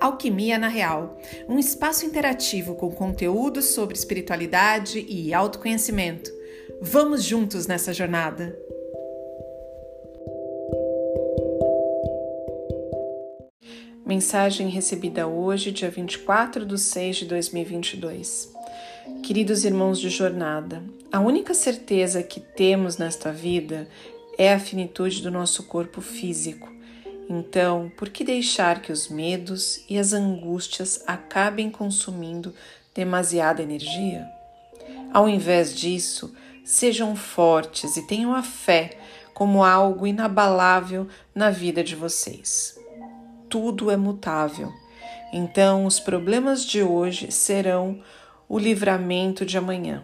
Alquimia na Real, um espaço interativo com conteúdos sobre espiritualidade e autoconhecimento. Vamos juntos nessa jornada! Mensagem recebida hoje, dia 24 de 6 de 2022. Queridos irmãos de jornada, a única certeza que temos nesta vida é a finitude do nosso corpo físico então, por que deixar que os medos e as angústias acabem consumindo demasiada energia? Ao invés disso, sejam fortes e tenham a fé como algo inabalável na vida de vocês. Tudo é mutável, então os problemas de hoje serão o livramento de amanhã.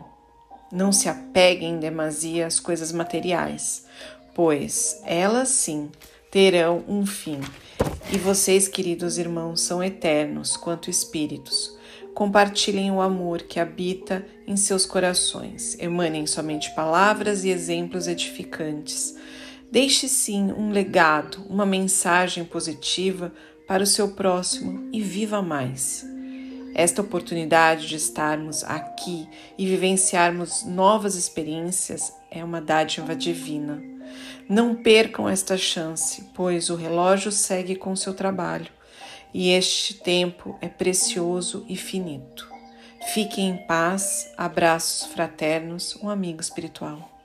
Não se apeguem em demasia às coisas materiais, pois elas sim terão um fim. E vocês, queridos irmãos, são eternos quanto espíritos. Compartilhem o amor que habita em seus corações. Emanem somente palavras e exemplos edificantes. Deixe sim um legado, uma mensagem positiva para o seu próximo e viva mais. Esta oportunidade de estarmos aqui e vivenciarmos novas experiências é uma dádiva divina. Não percam esta chance, pois o relógio segue com seu trabalho e este tempo é precioso e finito. Fiquem em paz, abraços fraternos, um amigo espiritual.